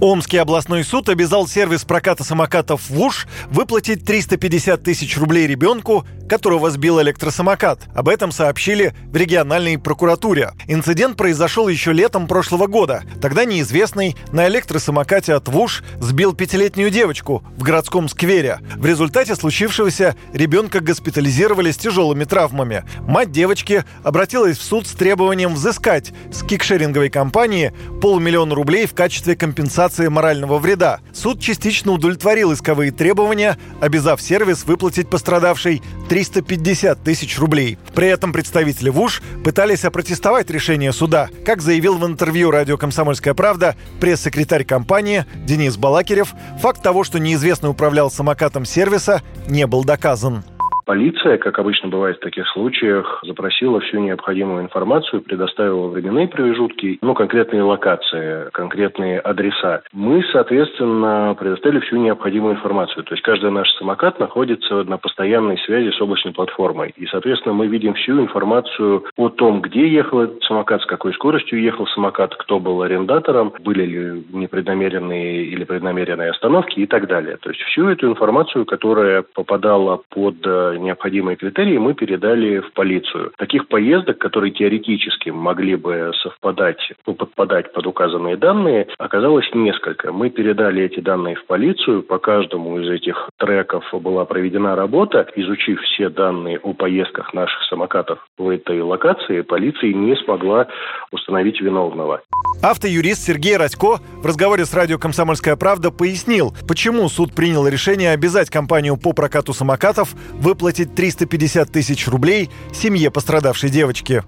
Омский областной суд обязал сервис проката самокатов ВУШ выплатить 350 тысяч рублей ребенку, которого сбил электросамокат. Об этом сообщили в региональной прокуратуре. Инцидент произошел еще летом прошлого года. Тогда неизвестный на электросамокате от ВУШ сбил пятилетнюю девочку в городском сквере. В результате случившегося ребенка госпитализировали с тяжелыми травмами. Мать девочки обратилась в суд с требованием взыскать с кикшеринговой компании полмиллиона рублей в качестве компенсации компенсации морального вреда. Суд частично удовлетворил исковые требования, обязав сервис выплатить пострадавшей 350 тысяч рублей. При этом представители ВУШ пытались опротестовать решение суда. Как заявил в интервью радио «Комсомольская правда» пресс-секретарь компании Денис Балакирев, факт того, что неизвестный управлял самокатом сервиса, не был доказан. Полиция, как обычно бывает в таких случаях, запросила всю необходимую информацию, предоставила временные промежутки, ну, конкретные локации, конкретные адреса. Мы, соответственно, предоставили всю необходимую информацию. То есть каждый наш самокат находится на постоянной связи с облачной платформой. И, соответственно, мы видим всю информацию о том, где ехал этот самокат, с какой скоростью ехал самокат, кто был арендатором, были ли непреднамеренные или преднамеренные остановки и так далее. То есть всю эту информацию, которая попадала под э, необходимые критерии, мы передали в полицию. Таких поездок, которые теоретически могли бы совпадать, ну, подпадать под указанные данные, оказалось несколько. Мы передали эти данные в полицию. По каждому из этих треков была проведена работа. Изучив все данные о поездках наших самокатов в этой локации, полиция не смогла установить виновного. Автоюрист Сергей Радько в разговоре с радио «Комсомольская правда» пояснил, почему суд принял решение обязать компанию по прокату самокатов выплатить выплатить 350 тысяч рублей семье пострадавшей девочки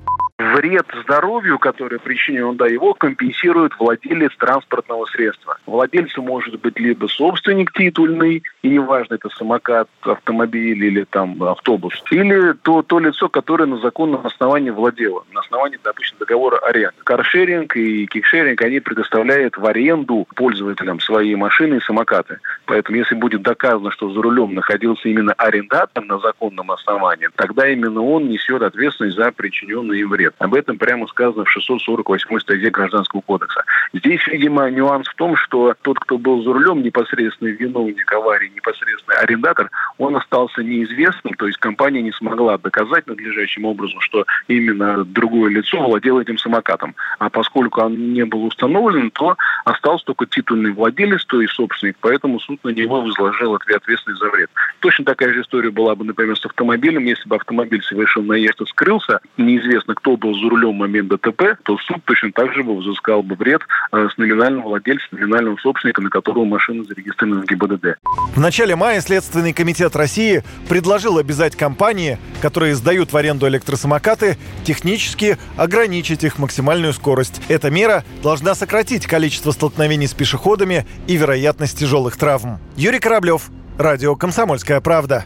вред здоровью, который причинен, да, его компенсирует владелец транспортного средства. Владельцем может быть либо собственник титульный, и неважно, это самокат, автомобиль или там автобус, или то, то лицо, которое на законном основании владело, на основании, допустим, договора аренды. Каршеринг и кикшеринг, они предоставляют в аренду пользователям свои машины и самокаты. Поэтому, если будет доказано, что за рулем находился именно арендатор на законном основании, тогда именно он несет ответственность за причиненный им вред. Об этом прямо сказано в 648 статье Гражданского кодекса. Здесь, видимо, нюанс в том, что тот, кто был за рулем, непосредственный виновник аварии, непосредственный арендатор, он остался неизвестным, то есть компания не смогла доказать надлежащим образом, что именно другое лицо владело этим самокатом. А поскольку он не был установлен, то остался только титульный владелец, то есть собственник, поэтому суд на него возложил ответственность за вред. Точно такая же история была бы, например, с автомобилем. Если бы автомобиль совершил наезд и скрылся, неизвестно, кто был за рулем в момент ДТП, то суд точно так же бы взыскал бы вред э, с номинального владельца, номинального собственника, на которого машина зарегистрирована в ГИБДД. В начале мая Следственный комитет России предложил обязать компании, которые сдают в аренду электросамокаты, технически ограничить их максимальную скорость. Эта мера должна сократить количество столкновений с пешеходами и вероятность тяжелых травм. Юрий Кораблев, Радио «Комсомольская правда».